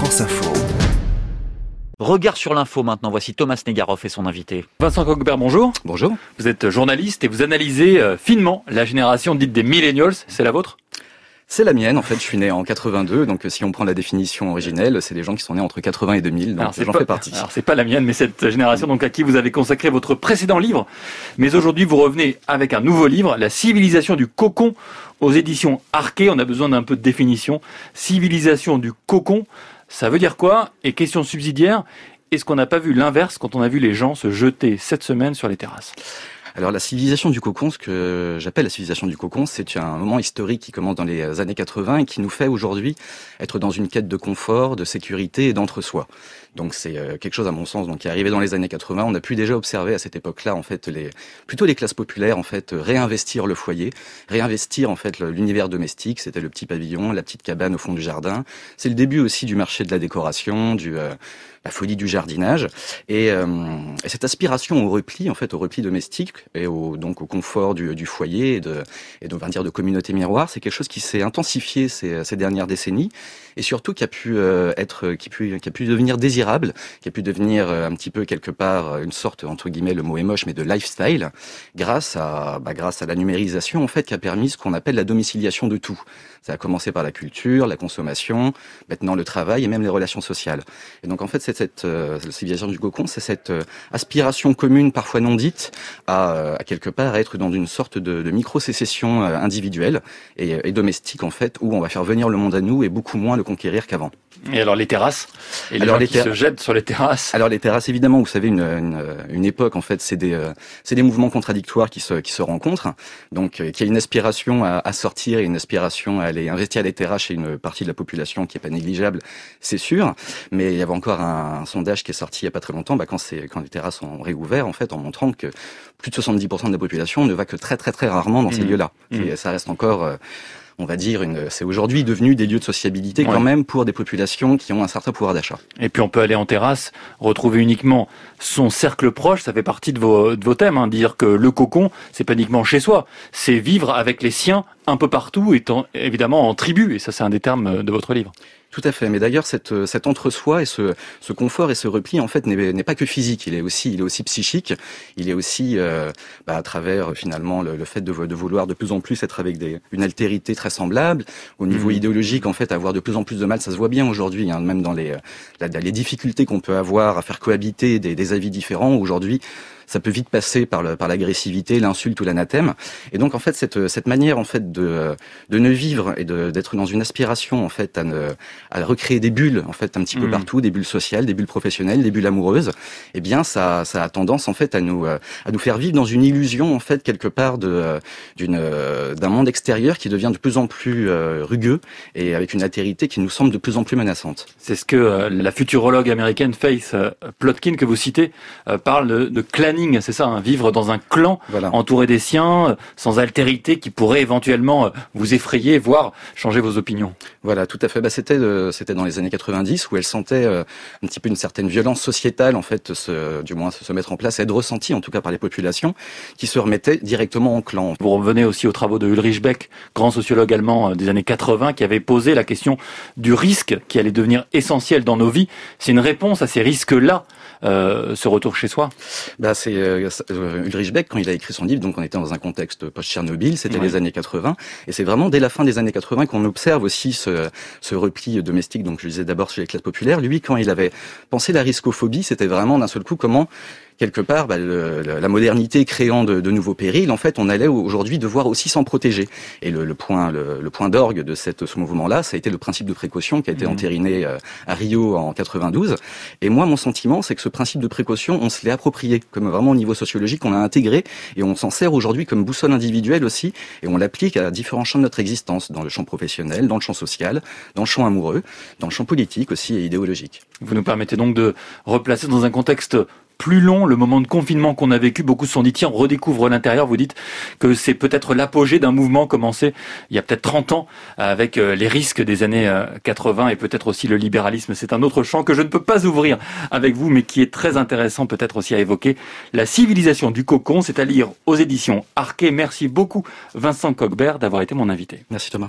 France Info. Regard sur l'info maintenant, voici Thomas Negaroff et son invité. Vincent Coquebert, bonjour. Bonjour. Vous êtes journaliste et vous analysez euh, finement la génération dite des millennials, c'est la vôtre? C'est la mienne, en fait, je suis né en 82, donc si on prend la définition originelle, c'est des gens qui sont nés entre 80 et 2000, donc j'en fais partie. Alors c'est pas la mienne, mais cette génération donc à qui vous avez consacré votre précédent livre. Mais aujourd'hui, vous revenez avec un nouveau livre, La civilisation du cocon, aux éditions Arquet. On a besoin d'un peu de définition. Civilisation du cocon, ça veut dire quoi? Et question subsidiaire, est-ce qu'on n'a pas vu l'inverse quand on a vu les gens se jeter cette semaine sur les terrasses? Alors la civilisation du cocon, ce que j'appelle la civilisation du cocon, c'est un moment historique qui commence dans les années 80 et qui nous fait aujourd'hui être dans une quête de confort, de sécurité et d'entre-soi. Donc c'est euh, quelque chose à mon sens donc qui est arrivé dans les années 80. On a pu déjà observer à cette époque-là en fait les plutôt les classes populaires en fait réinvestir le foyer, réinvestir en fait l'univers domestique. C'était le petit pavillon, la petite cabane au fond du jardin. C'est le début aussi du marché de la décoration, du euh, la folie du jardinage et, euh, et, cette aspiration au repli en fait au repli domestique et au donc au confort du, du foyer et de et de, dire de communauté miroir c'est quelque chose qui s'est intensifié ces, ces, dernières décennies et surtout qui a pu être qui, pu, qui a pu devenir désirable qui a pu devenir euh, un petit peu quelque part euh, une sorte entre guillemets le mot est moche, mais de lifestyle, grâce à bah, grâce à la numérisation en fait qui a permis ce qu'on appelle la domiciliation de tout. Ça a commencé par la culture, la consommation, maintenant le travail et même les relations sociales. Et donc en fait c'est cette euh, civilisation du cocon, c'est cette euh, aspiration commune parfois non dite à, à, quelque part être dans une sorte de, micro-sécession individuelle et, et domestique en fait où on va faire venir le monde à nous et beaucoup moins le conquérir qu'avant. Et alors les terrasses et les alors les qui se jettent sur les terrasses. Alors les terrasses, évidemment, vous savez, une, une, une époque, en fait, c'est des, euh, c'est des mouvements contradictoires qui se, qui se rencontrent. Donc, euh, qui a une aspiration à, à, sortir et une aspiration à aller investir les terrasses chez une partie de la population qui est pas négligeable, c'est sûr. Mais il y avait encore un, sondage qui est sorti il y a pas très longtemps, bah, quand c'est quand les terrasses ont réouvert, en fait, en montrant que plus de 70% de la population ne va que très très très rarement dans ces mmh. lieux-là. Mmh. Et ça reste encore euh, on va dire, c'est aujourd'hui devenu des lieux de sociabilité quand même pour des populations qui ont un certain pouvoir d'achat. Et puis on peut aller en terrasse, retrouver uniquement son cercle proche, ça fait partie de vos, de vos thèmes, hein, dire que le cocon, c'est pas uniquement chez soi, c'est vivre avec les siens un peu partout, étant évidemment en tribu, et ça c'est un des termes de votre livre. Tout à fait. Mais d'ailleurs, cette, euh, cet entre-soi et ce, ce, confort et ce repli, en fait, n'est pas que physique. Il est aussi, il est aussi psychique. Il est aussi, euh, bah, à travers finalement le, le fait de, de, vouloir de plus en plus être avec des, une altérité très semblable. Au niveau mmh. idéologique, en fait, avoir de plus en plus de mal, ça se voit bien aujourd'hui, hein, même dans les, euh, les difficultés qu'on peut avoir à faire cohabiter des, des avis différents. Aujourd'hui, ça peut vite passer par le, par l'agressivité, l'insulte ou l'anathème. Et donc en fait cette cette manière en fait de de ne vivre et de d'être dans une aspiration en fait à ne à recréer des bulles en fait un petit peu mmh. partout, des bulles sociales, des bulles professionnelles, des bulles amoureuses. Eh bien ça ça a tendance en fait à nous à nous faire vivre dans une illusion en fait quelque part de d'une d'un monde extérieur qui devient de plus en plus rugueux et avec une altérité qui nous semble de plus en plus menaçante. C'est ce que la futurologue américaine Faith Plotkin que vous citez parle de, de c'est ça, hein, vivre dans un clan entouré des siens, sans altérité qui pourrait éventuellement euh, vous effrayer, voire changer vos opinions. Voilà, tout à fait. Bah, c'était c'était dans les années 90 où elle sentait euh, un petit peu une certaine violence sociétale en fait, se, du moins se mettre en place, être ressentie en tout cas par les populations qui se remettaient directement en clan. Vous revenez aussi aux travaux de Ulrich Beck, grand sociologue allemand euh, des années 80, qui avait posé la question du risque qui allait devenir essentiel dans nos vies. C'est une réponse à ces risques-là, euh, ce retour chez soi? Bah, c'est euh, Ulrich Beck quand il a écrit son livre, donc on était dans un contexte post-Tchernobyl, c'était les années 80, et c'est vraiment dès la fin des années 80 qu'on observe aussi ce, ce repli domestique. Donc je disais d'abord chez les classes populaires. Lui, quand il avait pensé la riscophobie, c'était vraiment d'un seul coup comment quelque part, bah, le, la modernité créant de, de, nouveaux périls, en fait, on allait aujourd'hui devoir aussi s'en protéger. Et le, le point, le, point d'orgue de cette, ce mouvement-là, ça a été le principe de précaution qui a été mmh. entériné euh, à Rio en 92. Et moi, mon sentiment, c'est que ce principe de précaution, on se l'est approprié, comme vraiment au niveau sociologique, on l'a intégré et on s'en sert aujourd'hui comme boussole individuelle aussi, et on l'applique à différents champs de notre existence, dans le champ professionnel, dans le champ social, dans le champ amoureux, dans le champ politique aussi et idéologique. Vous nous permettez donc de replacer dans un contexte plus long, le moment de confinement qu'on a vécu, beaucoup se sont dit, tiens, on redécouvre l'intérieur. Vous dites que c'est peut-être l'apogée d'un mouvement commencé il y a peut-être 30 ans avec euh, les risques des années 80 euh, et peut-être aussi le libéralisme. C'est un autre champ que je ne peux pas ouvrir avec vous, mais qui est très intéressant peut-être aussi à évoquer. La civilisation du cocon, c'est à lire aux éditions Arquet. Merci beaucoup Vincent Coquebert d'avoir été mon invité. Merci Thomas.